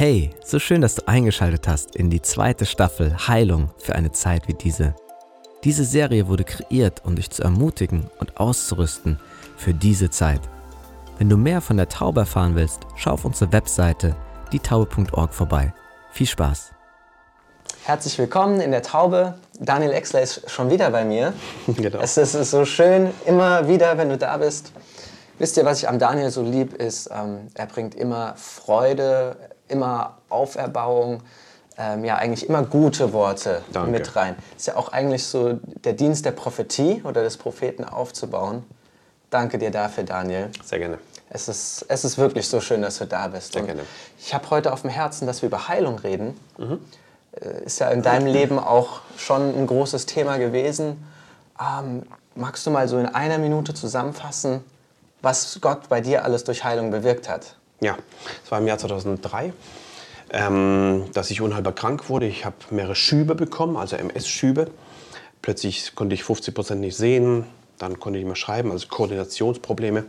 Hey, so schön, dass du eingeschaltet hast in die zweite Staffel Heilung für eine Zeit wie diese. Diese Serie wurde kreiert, um dich zu ermutigen und auszurüsten für diese Zeit. Wenn du mehr von der Taube erfahren willst, schau auf unsere Webseite dietaube.org vorbei. Viel Spaß! Herzlich willkommen in der Taube. Daniel Exler ist schon wieder bei mir. Genau. Es ist, es ist so schön, immer wieder, wenn du da bist. Wisst ihr, was ich am Daniel so lieb ist? Ähm, er bringt immer Freude, immer Auferbauung, ähm, ja eigentlich immer gute Worte Danke. mit rein. Ist ja auch eigentlich so der Dienst der Prophetie oder des Propheten aufzubauen. Danke dir dafür, Daniel. Sehr gerne. Es ist, es ist wirklich so schön, dass du da bist. Sehr Und gerne. Ich habe heute auf dem Herzen, dass wir über Heilung reden. Äh, Ist ja in deinem Leben auch schon ein großes Thema gewesen. Ähm, magst du mal so in einer Minute zusammenfassen, was Gott bei dir alles durch Heilung bewirkt hat? Ja, es war im Jahr 2003, ähm, dass ich unheilbar krank wurde. Ich habe mehrere Schübe bekommen, also MS-Schübe. Plötzlich konnte ich 50 Prozent nicht sehen. Dann konnte ich nicht mehr schreiben, also Koordinationsprobleme.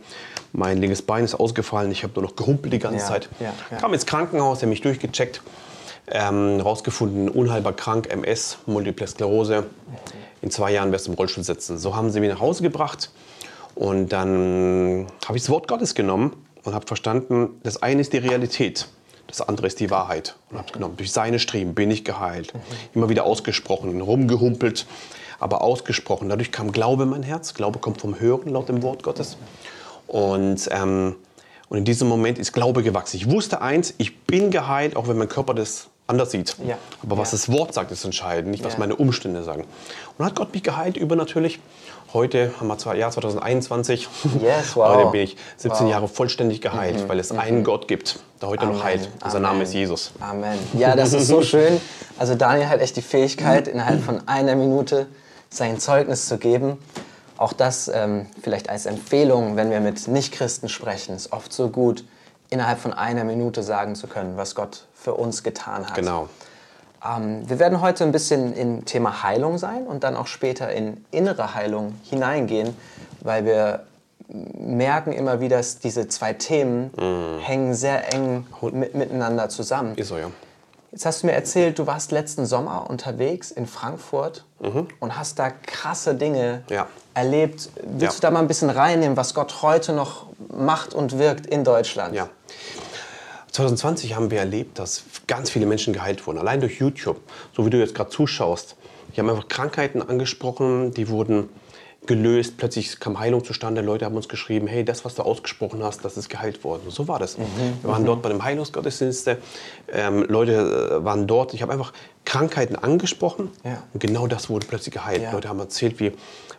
Mein linkes Bein ist ausgefallen. Ich habe nur noch gehumpelt die ganze Ja, Zeit. ja, ja. Kam ins Krankenhaus, der mich durchgecheckt, ähm, rausgefunden, unheilbar krank, MS, Multiple Sklerose. In zwei Jahren wirst du im Rollstuhl sitzen. So haben sie mich nach Hause gebracht. Und dann habe ich das Wort Gottes genommen und habe verstanden, das eine ist die Realität, das andere ist die Wahrheit. Und habe genommen. Durch seine Striemen bin ich geheilt. Immer wieder ausgesprochen, rumgehumpelt, aber ausgesprochen. Dadurch kam Glaube in mein Herz. Glaube kommt vom Hören laut dem Wort Gottes. Und, ähm, und in diesem Moment ist Glaube gewachsen. Ich wusste eins, ich bin geheilt, auch wenn mein Körper das anders sieht. Ja. Aber was Ja. das Wort sagt, ist entscheidend, nicht was Ja. meine Umstände sagen. Und hat Gott mich geheilt, übernatürlich. Heute haben wir zwar Jahr 2021. Yes, wow. Heute bin ich 17 Wow. Jahre vollständig geheilt, weil es einen Gott gibt, der heute noch Amen. heilt. Und sein Amen. Name ist Jesus. Amen. Ja, das ist so schön. Also Daniel hat echt die Fähigkeit, innerhalb von einer Minute sein Zeugnis zu geben. Auch das ähm, vielleicht als Empfehlung, wenn wir mit Nichtchristen sprechen, ist oft so gut, innerhalb von einer Minute sagen zu können, was Gott für uns getan hat. Genau. Ähm, wir werden heute ein bisschen im Thema Heilung sein und dann auch später in innere Heilung hineingehen, weil wir merken immer wieder, dass diese zwei Themen hängen sehr eng mit, miteinander zusammen. Ist so, ja. Jetzt hast du mir erzählt, du warst letzten Sommer unterwegs in Frankfurt und hast da krasse Dinge Ja. erlebt. Willst Ja. du da mal ein bisschen reinnehmen, was Gott heute noch macht und wirkt in Deutschland? Ja. 2020 haben wir erlebt, dass ganz viele Menschen geheilt wurden, allein durch YouTube, so wie du jetzt gerade zuschaust. Die haben einfach Krankheiten angesprochen, die wurden gelöst, plötzlich kam Heilung zustande, Leute haben uns geschrieben, hey, das, was du ausgesprochen hast, das ist geheilt worden. Und so war das. Wir waren dort bei dem Heilungsgottesdienste, ähm, Leute äh, waren dort, ich habe einfach Krankheiten angesprochen Ja. und genau das wurde plötzlich geheilt. Ja. Leute haben erzählt, wie,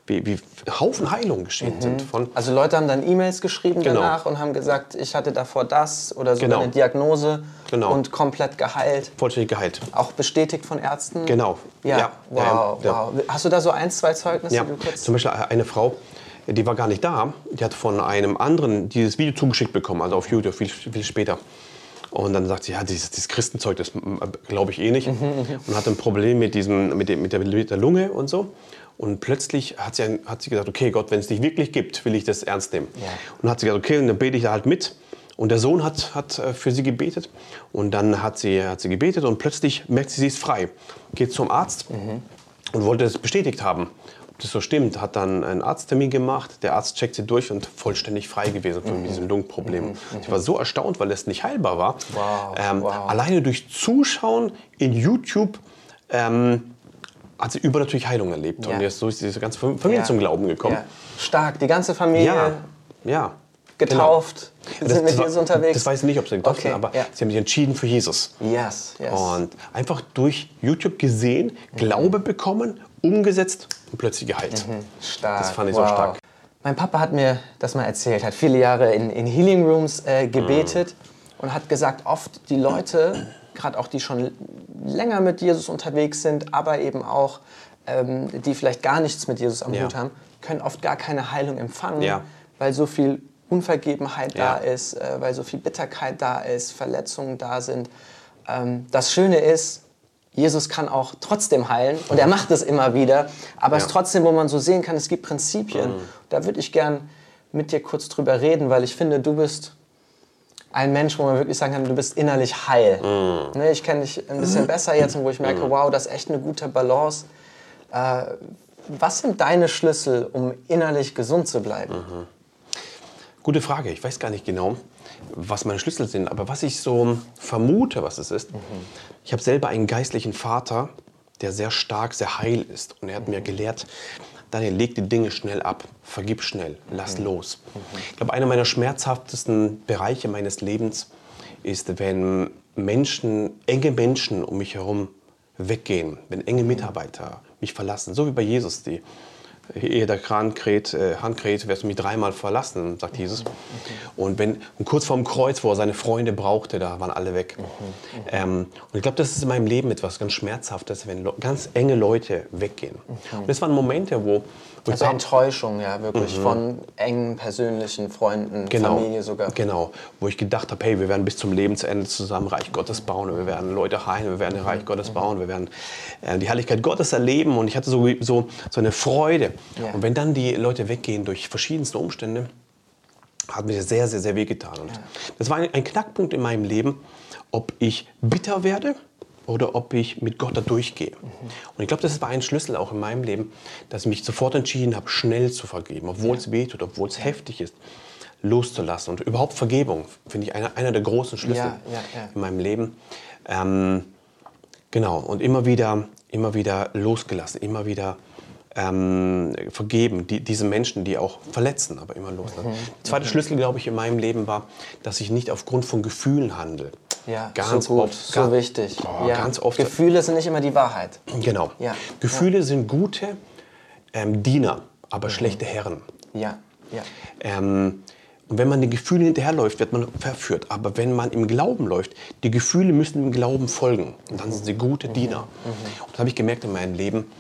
wie, wie Haufen Heilungen geschehen sind. Von, Also Leute haben dann E-Mails geschrieben Genau. danach und haben gesagt, ich hatte davor das oder sogar Genau. eine Diagnose Genau. und komplett geheilt. vollständig geheilt. Auch bestätigt von Ärzten? Genau. Ja, Ja, wow, ja, ja. wow. Hast du da so ein, zwei Zeugnisse, Ja, zum Beispiel eine Frau, die war gar nicht da. Die hat von einem anderen dieses Video zugeschickt bekommen, also auf YouTube, viel, viel später. Und dann sagt sie, ja, dieses, dieses Christenzeug, das glaube ich eh nicht. Und hat ein Problem mit, diesem, mit, dem, mit, der, mit der Lunge und so. Und plötzlich hat sie, hat sie gesagt, okay Gott, wenn es dich wirklich gibt, will ich das ernst nehmen. Ja. Und hat sie gesagt, okay, und dann bete ich da halt mit. Und der Sohn hat, hat äh, für sie gebetet. Und dann hat sie, hat sie gebetet und plötzlich merkt sie, sie ist frei. Geht zum Arzt und wollte es bestätigt haben. Ob das so stimmt, hat dann einen Arzttermin gemacht. Der Arzt checkt sie durch und vollständig frei gewesen von diesem Lungenproblem. Ich war so erstaunt, weil es nicht heilbar war. Wow, Ähm, wow. Alleine durch Zuschauen in YouTube ähm, hat sie übernatürlich Heilung erlebt. Ja. Und jetzt so ist diese ganze Familie Ja. zum Glauben gekommen. Ja. Stark, die ganze Familie Ja, ja. getauft, Genau. sind mit das war- Jesus unterwegs. Das weiß ich nicht, ob sie getauft Okay, sind, aber sie haben sich entschieden für Jesus. Yes, yes. Und einfach durch YouTube gesehen, Glaube bekommen, umgesetzt und plötzlich geheilt. Stark. Das fand ich so wow. stark. Mein Papa hat mir das mal erzählt, hat viele Jahre in, in Healing Rooms äh, gebetet Mhm. und hat gesagt, oft die Leute, gerade auch die schon länger mit Jesus unterwegs sind, aber eben auch ähm, die vielleicht gar nichts mit Jesus am Ja. Hut haben, können oft gar keine Heilung empfangen, Ja. weil so viel Unvergebenheit Ja. da ist, äh, weil so viel Bitterkeit da ist, Verletzungen da sind. Ähm, das Schöne ist, Jesus kann auch trotzdem heilen und er macht es immer wieder. Aber es ist trotzdem, wo man so sehen kann, es gibt Prinzipien. Da würde ich gern mit dir kurz drüber reden, weil ich finde, du bist ein Mensch, wo man wirklich sagen kann, du bist innerlich heil. Mm. Ne, ich kenne dich ein bisschen besser jetzt, wo ich merke, wow, das ist echt eine gute Balance. Äh, was sind deine Schlüssel, um innerlich gesund zu bleiben? Mhm. Gute Frage. Ich weiß gar nicht genau, was meine Schlüssel sind, aber was ich so vermute, was es ist. Ich habe selber einen geistlichen Vater, der sehr stark, sehr heil ist. Und er hat mir gelehrt, Daniel, leg die Dinge schnell ab, vergib schnell, lass los. Ich glaube, einer meiner schmerzhaftesten Bereiche meines Lebens ist, wenn Menschen, enge Menschen um mich herum weggehen, wenn enge Mitarbeiter mich verlassen, so wie bei Jesus, die ehe der Kran kräht, äh, Hand kräht, wirst du mich dreimal verlassen, sagt Jesus. Und, wenn, und kurz vorm Kreuz, wo er seine Freunde brauchte, da waren alle weg. Ähm, und ich glaube, das ist in meinem Leben etwas ganz Schmerzhaftes, wenn Le- ganz enge Leute weggehen. Und das waren Momente, wo, wo Also ich Enttäuschung, ja, wirklich von engen persönlichen Freunden, genau, Familie sogar. Genau, wo ich gedacht habe, hey, wir werden bis zum Lebensende zusammen Reich Gottes bauen, und wir werden Leute heilen, wir werden Reich Gottes bauen, wir werden äh, die Herrlichkeit Gottes erleben und ich hatte so, so, so eine Freude. Ja. Und wenn dann die Leute weggehen durch verschiedenste Umstände, hat mir das sehr, sehr, sehr wehgetan. Und das war ein, ein Knackpunkt in meinem Leben, ob ich bitter werde oder ob ich mit Gott da durchgehe. Und ich glaube, das war ein Schlüssel auch in meinem Leben, dass ich mich sofort entschieden habe, schnell zu vergeben, obwohl es weh tut, obwohl es heftig ist, loszulassen. Und überhaupt Vergebung finde ich einer, einer der großen Schlüssel Ja, ja, ja. in meinem Leben. Ähm, genau, und immer wieder, immer wieder losgelassen, immer wieder ähm, vergeben, die, diese Menschen, die auch verletzen, aber immer loslassen. Mhm. Der zweite Schlüssel, glaube ich, in meinem Leben war, dass ich nicht aufgrund von Gefühlen handle. Ja, ganz so gut, oft. so ga- wichtig. Oh, ja. Ganz oft. Gefühle sind nicht immer die Wahrheit. Genau. Ja, Gefühle sind gute ähm, Diener, aber schlechte Herren. Ja, ja. Ähm, und wenn man den Gefühlen hinterherläuft, wird man verführt. Aber wenn man im Glauben läuft, die Gefühle müssen im Glauben folgen. Und dann sind sie gute Diener. Und das habe ich gemerkt in meinem Leben.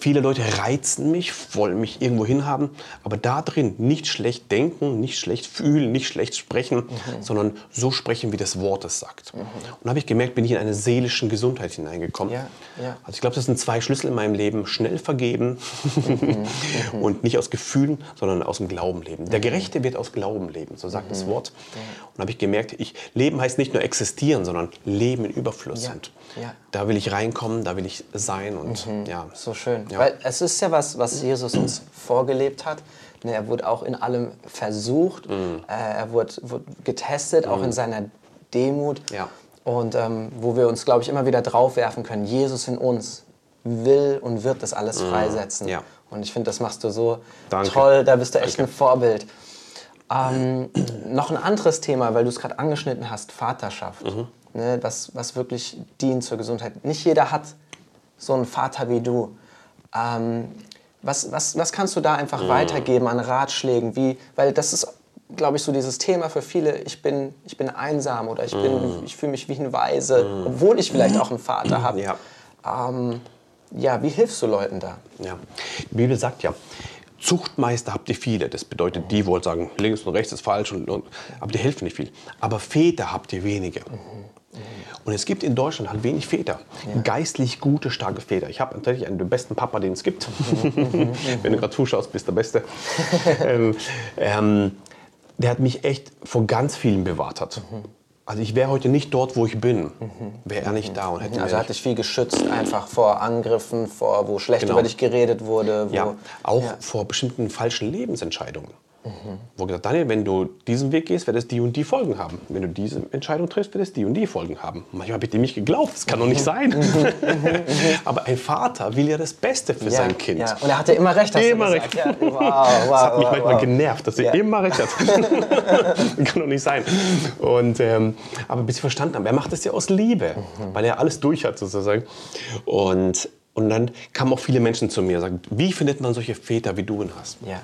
Viele Leute reizen mich, wollen mich irgendwo hinhaben, aber da drin nicht schlecht denken, nicht schlecht fühlen, nicht schlecht sprechen, sondern so sprechen, wie das Wort es sagt. Und da habe ich gemerkt, bin ich in eine seelische Gesundheit hineingekommen. Ja, ja. Also ich glaube, das sind zwei Schlüssel in meinem Leben. Schnell vergeben und nicht aus Gefühlen, sondern aus dem Glauben leben. Der Gerechte wird aus Glauben leben, so sagt das Wort. Und da habe ich gemerkt, ich, Leben heißt nicht nur existieren, sondern Leben in Überfluss. Ja, Und da will ich reinkommen, da will ich sein und ja. So schön. Ja. Weil es ist ja was, was Jesus uns vorgelebt hat. Ne, Er wurde auch in allem versucht. Mhm. Äh, Er wurde, wurde getestet, auch in seiner Demut. Ja. Und ähm, wo wir uns, glaube ich, immer wieder draufwerfen können, Jesus in uns will und wird das alles freisetzen. Mhm. Ja. Und ich finde, das machst du so Danke. toll. Da bist du echt Danke. ein Vorbild. Ähm, noch ein anderes Thema, weil du es gerade angeschnitten hast, Vaterschaft. Mhm. Ne, was, was wirklich dient zur Gesundheit. Nicht jeder hat so einen Vater wie du. Ähm, was, was, was kannst du da einfach Mhm. weitergeben an Ratschlägen? Wie, weil das ist, glaube ich, so dieses Thema für viele, ich bin, ich bin einsam oder ich, Mhm. bin, ich fühle mich wie ein Weise, obwohl ich vielleicht auch einen Vater habe. Ja. Ähm, ja, wie hilfst du Leuten da? Ja. Die Bibel sagt ja, Zuchtmeister habt ihr viele. Das bedeutet, die wollen sagen, links und rechts ist falsch, und, und, aber die helfen nicht viel. Aber Väter habt ihr wenige. Und es gibt in Deutschland halt wenig Väter. Geistlich gute, starke Väter. Ich habe natürlich einen der besten Papa, den es gibt. Wenn du gerade zuschaust, bist du der Beste. ähm, ähm, der hat mich echt vor ganz vielen bewahrt hat. Also ich wäre heute nicht dort, wo ich bin, wäre er nicht da und hätte Also mir er hat dich viel geschützt, einfach vor Angriffen, vor wo schlecht Genau. über dich geredet wurde. Ja, auch Ja. vor bestimmten falschen Lebensentscheidungen. Wo gesagt, Daniel, wenn du diesen Weg gehst, wird es die und die Folgen haben. Wenn du diese Entscheidung triffst, wird es die und die Folgen haben. Manchmal habe ich dem nicht geglaubt, das kann doch nicht sein. Aber ein Vater will ja das Beste für ja, sein Kind. Ja. Und er hatte immer recht, hast Immer recht. Ja, wow, wow, Das hat mich wow, manchmal wow. genervt, dass er immer recht hat. Kann doch nicht sein. Und, ähm, aber bis sie verstanden haben, er macht das ja aus Liebe, Mhm. weil er alles durch hat sozusagen. Und, und dann kamen auch viele Menschen zu mir und sagten, wie findet man solche Väter, wie du ihn hast? Ja.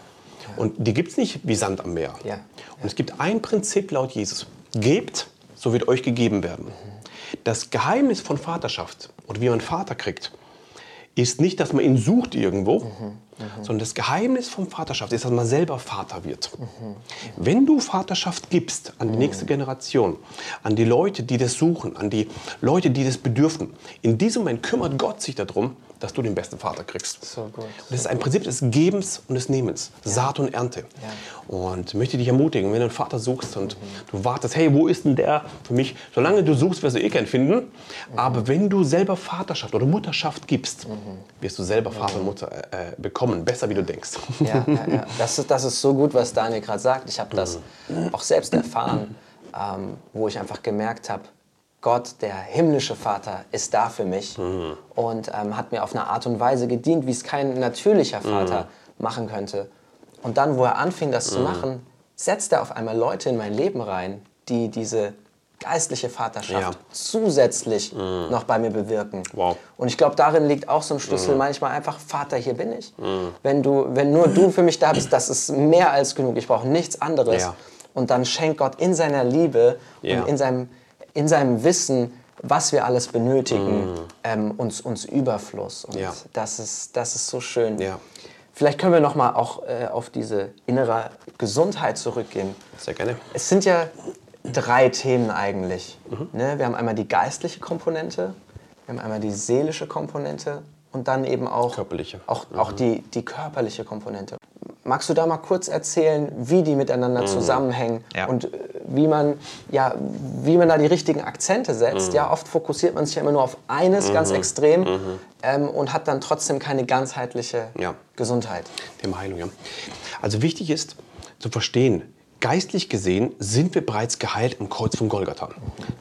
Und die gibt es nicht wie Sand am Meer. Und es gibt ein Prinzip laut Jesus. Gebt, so wird euch gegeben werden. Das Geheimnis von Vaterschaft und wie man Vater kriegt, ist nicht, dass man ihn sucht irgendwo, sondern das Geheimnis von Vaterschaft ist, dass man selber Vater wird. Wenn du Vaterschaft gibst an die nächste Generation, an die Leute, die das suchen, an die Leute, die das bedürfen, in diesem Moment kümmert Gott sich darum, dass du den besten Vater kriegst. So gut. Und das ist ein Prinzip des Gebens und des Nehmens, Saat und Ernte. Und möchte dich ermutigen, wenn du einen Vater suchst und du wartest, hey, wo ist denn der für mich? Solange du suchst, wirst du eh keinen finden. Aber wenn du selber Vaterschaft oder Mutterschaft gibst, wirst du selber Vater und Mutter äh, äh, bekommen, besser wie du denkst. Ja, ja, ja. Das, ist, das ist so gut, was Daniel gerade sagt. Ich habe das auch selbst erfahren, ähm, wo ich einfach gemerkt habe, Gott, der himmlische Vater, ist da für mich und ähm, hat mir auf eine Art und Weise gedient, wie es kein natürlicher Vater machen könnte. Und dann, wo er anfing, das zu machen, setzt er auf einmal Leute in mein Leben rein, die diese geistliche Vaterschaft Ja. zusätzlich noch bei mir bewirken. Wow. Und ich glaube, darin liegt auch so ein Schlüssel manchmal einfach, Vater, hier bin ich. Wenn, du, wenn nur du für mich da bist, das ist mehr als genug. Ich brauche nichts anderes. Ja. Und dann schenkt Gott in seiner Liebe Ja. und in seinem, in seinem Wissen, was wir alles benötigen, ähm, uns, uns Überfluss. Und Ja. das, ist, das ist so schön. Ja. Vielleicht können wir noch mal auch äh, auf diese innere Gesundheit zurückgehen. Sehr gerne. Es sind ja drei Themen eigentlich. Ne? Wir haben einmal die geistliche Komponente, wir haben einmal die seelische Komponente und dann eben auch, Körperliche. auch, auch die, die körperliche Komponente. Magst du da mal kurz erzählen, wie die miteinander zusammenhängen Ja. und wie man, ja, wie man da die richtigen Akzente setzt? Ja, oft fokussiert man sich ja immer nur auf eines ganz extrem ähm, und hat dann trotzdem keine ganzheitliche Ja. Gesundheit. Thema Heilung, ja. Also wichtig ist zu verstehen, geistlich gesehen sind wir bereits geheilt am Kreuz von Golgatha.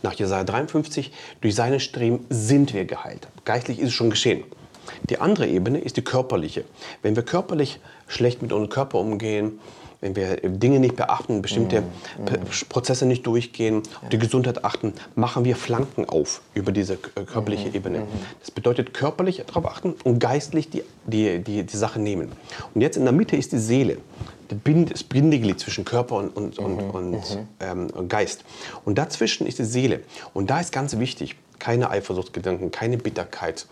Nach Jesaja 53, durch seine Streben sind wir geheilt. Geistlich ist es schon geschehen. Die andere Ebene ist die körperliche. Wenn wir körperlich schlecht mit unserem Körper umgehen, wenn wir Dinge nicht beachten, bestimmte P- Prozesse nicht durchgehen, auf die Gesundheit achten, machen wir Flanken auf über diese äh, körperliche Ebene. Das bedeutet körperlich darauf achten und geistlich die, die, die, die Sache nehmen. Und jetzt in der Mitte ist die Seele, das Bindeglied zwischen Körper und, und, und, und, ähm, und Geist. Und dazwischen ist die Seele. Und da ist ganz wichtig, keine Eifersuchtsgedanken, keine Bitterkeit,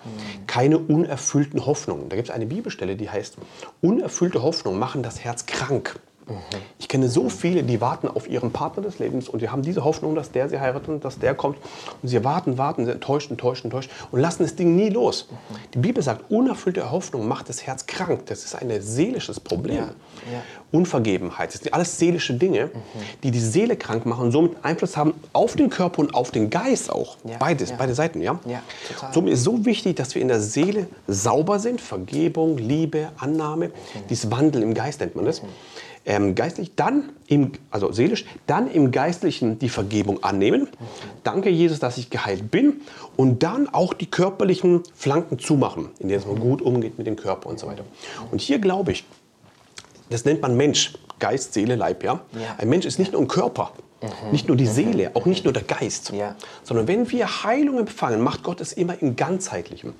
keine unerfüllten Hoffnungen. Da gibt es eine Bibelstelle, die heißt, unerfüllte Hoffnungen machen das Herz krank. Ich kenne so viele, die warten auf ihren Partner des Lebens und die haben diese Hoffnung, dass der sie heiratet und dass der kommt. Und sie warten, warten, sind enttäuscht, enttäuscht, enttäuscht und lassen das Ding nie los. Die Bibel sagt, unerfüllte Hoffnung macht das Herz krank. Das ist ein seelisches Problem. Ja, ja. Unvergebenheit, das sind alles seelische Dinge, die die Seele krank machen und somit Einfluss haben auf den Körper und auf den Geist auch. Ja, Beides, beide Seiten, ja? Somit ist so wichtig, dass wir in der Seele sauber sind, Vergebung, Liebe, Annahme, dieses Wandel im Geist nennt man das. Ähm, geistlich, dann im, also seelisch, dann im Geistlichen die Vergebung annehmen. Danke, Jesus, dass ich geheilt bin. Und dann auch die körperlichen Flanken zumachen, in denen man gut umgeht mit dem Körper und so weiter. Und hier glaube ich, das nennt man Mensch, Geist, Seele, Leib. Ja? Ja. Ein Mensch ist nicht nur ein Körper, nicht nur die Seele, auch nicht nur der Geist, Ja. sondern wenn wir Heilung empfangen, macht Gott es immer im Ganzheitlichen.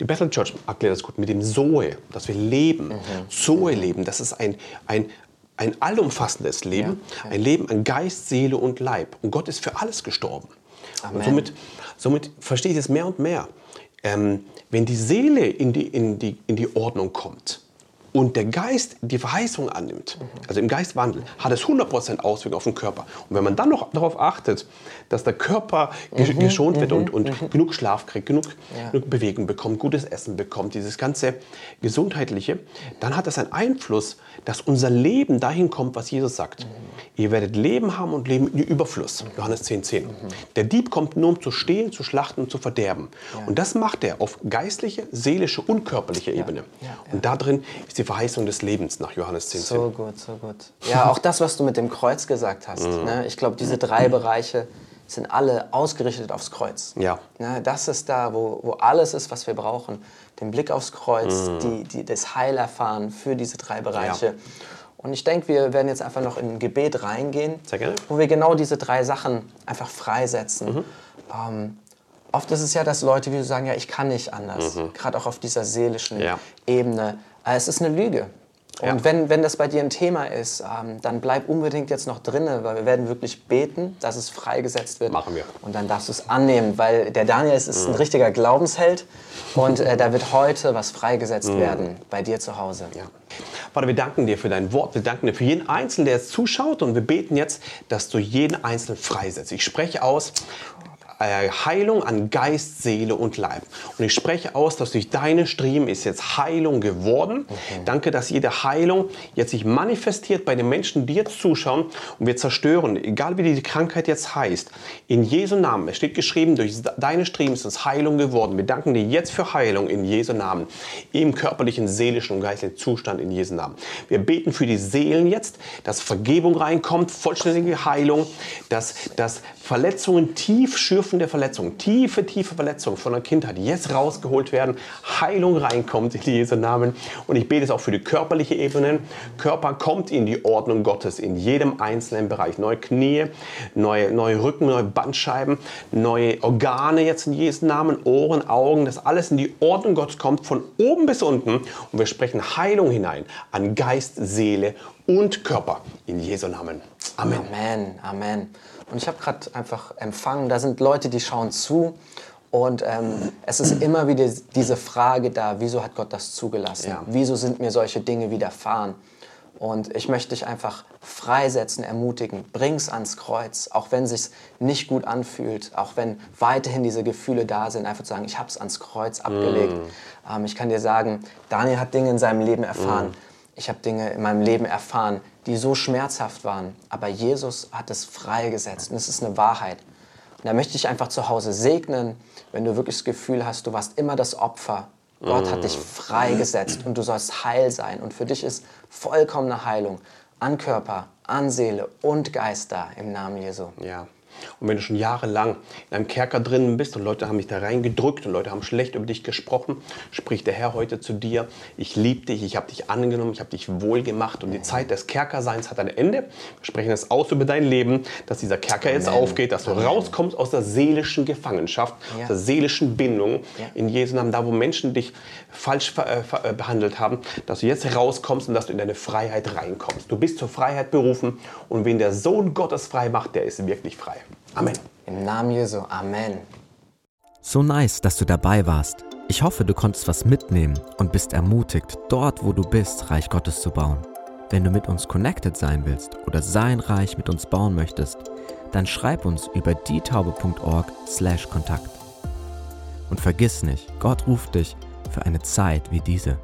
Die Bethel Church erklärt das gut mit dem Zoe, dass wir leben. Zoe leben, das ist ein, ein, ein allumfassendes Leben, Ja, ja. ein Leben an Geist, Seele und Leib. Und Gott ist für alles gestorben. Amen. Und somit, somit verstehe ich es mehr und mehr. Ähm, wenn die Seele in die, in, die, in die Ordnung kommt und der Geist die Verheißung annimmt, also im Geist wandelt, hat es 100% Auswirkungen auf den Körper. Und wenn man dann noch darauf achtet, dass der Körper ge geschont wird und, und genug Schlaf kriegt, genug, Ja. genug Bewegung bekommt, gutes Essen bekommt, dieses ganze Gesundheitliche, dann hat das einen Einfluss, dass unser Leben dahin kommt, was Jesus sagt. Ihr werdet Leben haben und Leben in Überfluss. Johannes 10,10. 10. Der Dieb kommt nur, um zu stehlen, zu schlachten und zu verderben. Und das macht er auf geistliche, seelische und körperliche Ebene. ja, ja. Und da drin ist die Verheißung des Lebens nach Johannes 10,10. 10. So gut, so gut. Ja, auch das, was du mit dem Kreuz gesagt hast. Mhm. Ne? Ich glaube, diese drei Bereiche sind alle ausgerichtet aufs Kreuz. Ja. Ne? Das ist da, wo, wo alles ist, was wir brauchen. Den Blick aufs Kreuz, Mhm. die, die, das Heil erfahren für diese drei Bereiche. Und ich denke, wir werden jetzt einfach noch in ein Gebet reingehen, wo wir genau diese drei Sachen einfach freisetzen. Mhm. Ähm, oft ist es ja, dass Leute, wie du sagen, ja, ich kann nicht anders. Gerade auch auf dieser seelischen Mhm. Ja. Ebene. Äh, Es ist eine Lüge. Und Ja. wenn, wenn das bei dir ein Thema ist, ähm, dann bleib unbedingt jetzt noch drinne, weil wir werden wirklich beten, dass es freigesetzt wird. Machen wir. Und dann darfst du es annehmen, weil der Daniel ist, ist ein richtiger Glaubensheld und äh, da wird heute was freigesetzt werden bei dir zu Hause. Ja. Vater, wir danken dir für dein Wort. Wir danken dir für jeden Einzelnen, der jetzt zuschaut. Und wir beten jetzt, dass du jeden Einzelnen freisetzt. Ich spreche aus, Heilung an Geist, Seele und Leib. Und ich spreche aus, dass durch deine Stream ist jetzt Heilung geworden. Mhm. Danke, dass jede Heilung jetzt sich manifestiert bei den Menschen, die jetzt zuschauen und wir zerstören, egal wie die Krankheit jetzt heißt, in Jesu Namen. Es steht geschrieben, durch deine Stream ist uns Heilung geworden. Wir danken dir jetzt für Heilung in Jesu Namen, im körperlichen, seelischen und geistlichen Zustand in Jesu Namen. Wir beten für die Seelen jetzt, dass Vergebung reinkommt, vollständige Heilung, dass, dass Verletzungen, tief schürfende Verletzungen, tiefe, tiefe Verletzungen von der Kindheit jetzt rausgeholt werden, Heilung reinkommt in Jesu Namen. Und ich bete es auch für die körperliche Ebene. Körper kommt in die Ordnung Gottes in jedem einzelnen Bereich. Neue Knie, neue, neue Rücken, neue Bandscheiben, neue Organe jetzt in Jesu Namen, Ohren, Augen, dass alles in die Ordnung Gottes kommt, von oben bis unten. Und wir sprechen Heilung hinein an Geist, Seele und Körper in Jesu Namen. Amen. Amen. Amen. Und ich habe gerade einfach empfangen, da sind Leute, die schauen zu. Und ähm, es ist immer wieder diese Frage da, wieso hat Gott das zugelassen? Ja. Wieso sind mir solche Dinge widerfahren? Und ich möchte dich einfach freisetzen, ermutigen. Bring's ans Kreuz, auch wenn es sich nicht gut anfühlt, auch wenn weiterhin diese Gefühle da sind. Einfach zu sagen, ich habe es ans Kreuz abgelegt. Mm. Ähm, ich kann dir sagen, Daniel hat Dinge in seinem Leben erfahren. Mm. Ich habe Dinge in meinem Leben erfahren, die so schmerzhaft waren. Aber Jesus hat es freigesetzt und es ist eine Wahrheit. Und da möchte ich einfach zu Hause segnen, wenn du wirklich das Gefühl hast, du warst immer das Opfer Gott hat dich freigesetzt und du sollst heil sein. Und für dich ist vollkommene Heilung an Körper, an Seele und Geist da im Namen Jesu. Ja. Und wenn du schon jahrelang in einem Kerker drinnen bist und Leute haben dich da reingedrückt und Leute haben schlecht über dich gesprochen, spricht der Herr heute zu dir, ich liebe dich, ich habe dich angenommen, ich habe dich wohlgemacht und die Zeit des Kerkerseins hat ein Ende. Wir sprechen es aus über dein Leben, dass dieser Kerker jetzt aufgeht, dass du Amen. rauskommst aus der seelischen Gefangenschaft, ja. aus der seelischen Bindung ja. in Jesu Namen, da wo Menschen dich falsch äh, behandelt haben, dass du jetzt rauskommst und dass du in deine Freiheit reinkommst. Du bist zur Freiheit berufen und wen der Sohn Gottes frei macht, der ist wirklich frei. Amen. Im Namen Jesu. Amen. So nice, dass du dabei warst. Ich hoffe, du konntest was mitnehmen und bist ermutigt, dort, wo du bist, Reich Gottes zu bauen. Wenn du mit uns connected sein willst oder sein Reich mit uns bauen möchtest, dann schreib uns über dietaube.org/kontakt. Und vergiss nicht, Gott ruft dich für eine Zeit wie diese.